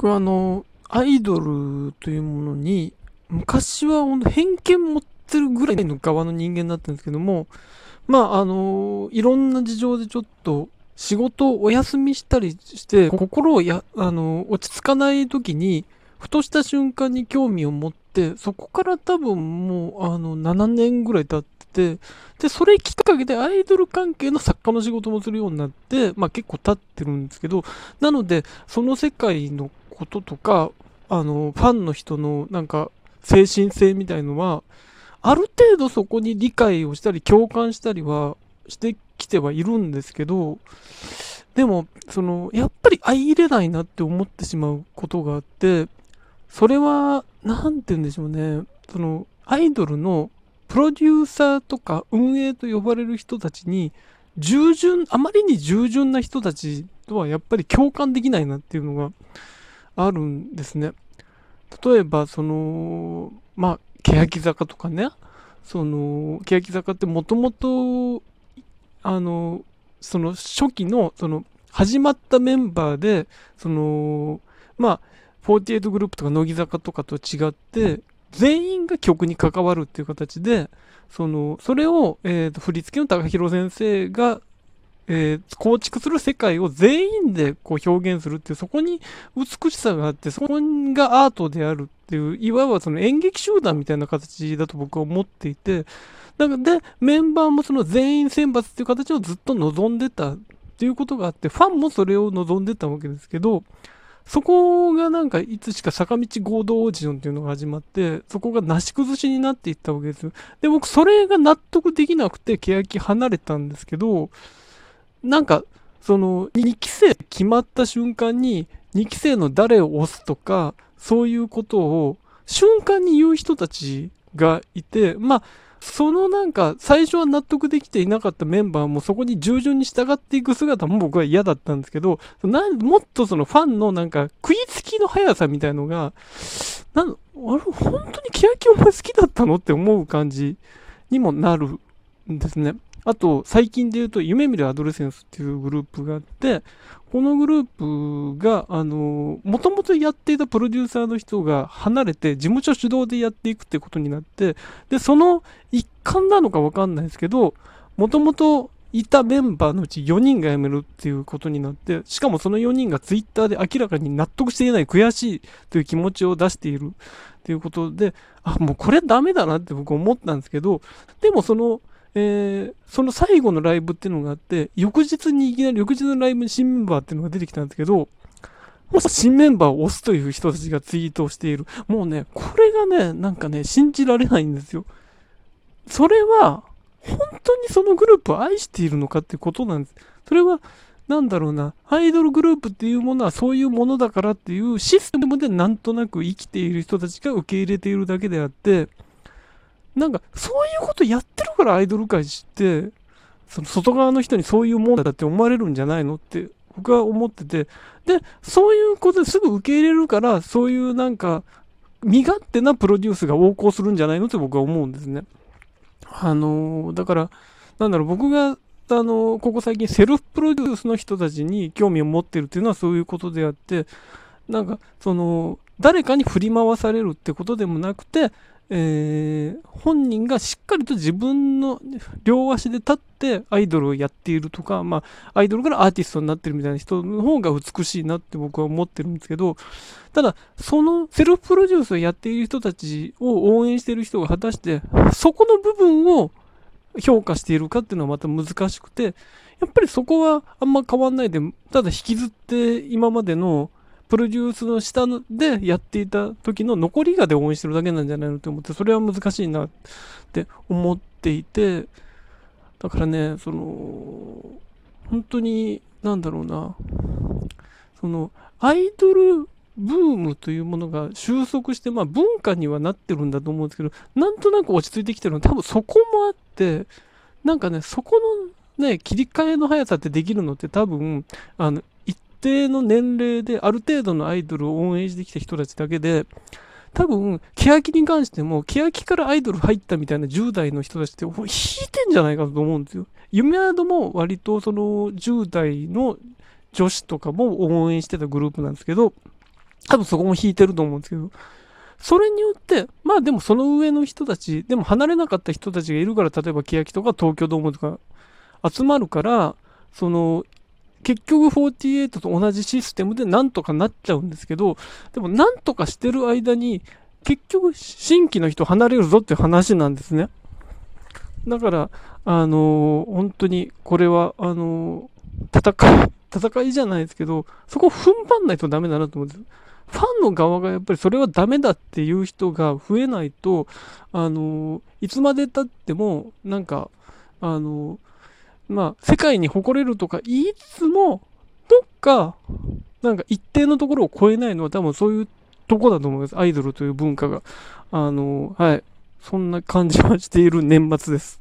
僕はあの、アイドルというものに、昔は偏見持ってるぐらいの側の人間だったんですけども、まあ、あの、いろんな事情でちょっと仕事をお休みしたりして、心をや、あの、落ち着かない時に、ふとした瞬間に興味を持って、そこから多分もう、あの、7年ぐらい経ってて、で、それきっかけでアイドル関係の作家の仕事もするようになって、まあ結構経ってるんですけど、なので、その世界のこととか、あの、ファンの人のなんか、精神性みたいのは、ある程度そこに理解をしたり共感したりはしてきてはいるんですけど、でも、その、やっぱり相入れないなって思ってしまうことがあって、それは、なんて言うんでしょうね。その、アイドルのプロデューサーとか運営と呼ばれる人たちに、従順、あまりに従順な人たちとはやっぱり共感できないなっていうのがあるんですね。例えば、その、まあ、欅坂とかね、その、欅坂ってもともと、あの、その初期の、その、始まったメンバーで、その、まあ、48グループとか乃木坂とかと違って、全員が曲に関わるっていう形で、その、それを、えっ、ー、と、振り付けの高弘先生が、えー、構築する世界を全員でこう表現するっていう、そこに美しさがあって、そこがアートであるっていう、いわばその演劇集団みたいな形だと僕は思っていて、だかで、メンバーもその全員選抜っていう形をずっと望んでたっていうことがあって、ファンもそれを望んでたわけですけど、そこがなんかいつしか坂道合同オーディションっていうのが始まって、そこがなし崩しになっていったわけです。で、僕それが納得できなくて、欅離れたんですけど、なんか、その、2期生決まった瞬間に、2期生の誰を押すとか、そういうことを瞬間に言う人たちがいて、まあ、そのなんか、最初は納得できていなかったメンバーもそこに従順に従っていく姿も僕は嫌だったんですけど、もっとそのファンのなんか、食いつきの速さみたいのが、なん、あれ、本当に欅お前好きだったの？って思う感じにもなるんですね。あと、最近で言うと、夢見るアドレセンスっていうグループがあって、このグループが、あの、もともとやっていたプロデューサーの人が離れて、事務所主導でやっていくってことになって、で、その一環なのかわかんないですけど、もともといたメンバーのうち4人が辞めるっていうことになって、しかもその4人がツイッターで明らかに納得していない悔しいという気持ちを出しているっていうことで、あ、もうこれダメだなって僕思ったんですけど、でもそのえー、その最後のライブっていうのがあって、翌日にいきなり翌日のライブに新メンバーっていうのが出てきたんですけど、もう新メンバーを押すという人たちがツイートをしている。もうね、これがね、なんかね、信じられないんですよ。それは、本当にそのグループを愛しているのかってことなんです。それは、なんだろうな、アイドルグループっていうものはそういうものだからっていうシステムでなんとなく生きている人たちが受け入れているだけであって、なんか、そういうことやってるからアイドル界って、その外側の人にそういうもんだって思われるんじゃないのって僕は思ってて、で、そういうことですぐ受け入れるから、そういうなんか、身勝手なプロデュースが横行するんじゃないのって僕は思うんですね。あのー、だから、なんだろう、僕が、あのー、ここ最近セルフプロデュースの人たちに興味を持ってるっていうのはそういうことであって、なんか、その、誰かに振り回されるってことでもなくて、えー、本人がしっかりと自分の両足で立ってアイドルをやっているとか、まあ、アイドルからアーティストになってるみたいな人の方が美しいなって僕は思ってるんですけど、ただ、そのセルフプロデュースをやっている人たちを応援している人が果たして、そこの部分を評価しているかっていうのはまた難しくて、やっぱりそこはあんま変わんないで、ただ引きずって今までのプロデュースの下でやっていた時の残りがで応援してるだけなんじゃないのと思って、それは難しいなって思っていて、だからね、その、本当に、なんだろうな、その、アイドルブームというものが収束して、まあ文化にはなってるんだと思うんですけど、なんとなく落ち着いてきてるのは多分そこもあって、なんかね、そこのね、切り替えの速さってできるのって多分、あの、定の年齢である程度のアイドルを応援してきた人たちだけで、多分、欅に関しても、欅からアイドル入ったみたいな10代の人たちって引いてんじゃないかと思うんですよ。夢宿も割とその10代の女子とかも応援してたグループなんですけど、多分そこも引いてると思うんですけど、それによって、まあでもその上の人たち、でも離れなかった人たちがいるから、例えば欅とか東京ドームとか集まるから、その、結局48と同じシステムでなんとかなっちゃうんですけど、でもなんとかしてる間に、結局新規の人離れるぞっていう話なんですね。だから、あのー、本当にこれは、あのー、戦い、戦いじゃないですけど、そこ踏ん張んないとダメだなと思うんです。ファンの側がやっぱりそれはダメだっていう人が増えないと、あの、いつまで経っても、なんか、あの、まあ、世界に誇れるとか言いつつも、どっか、なんか一定のところを超えないのは多分そういうとこだと思います。アイドルという文化が。あの、はい。そんな感じはしている年末です。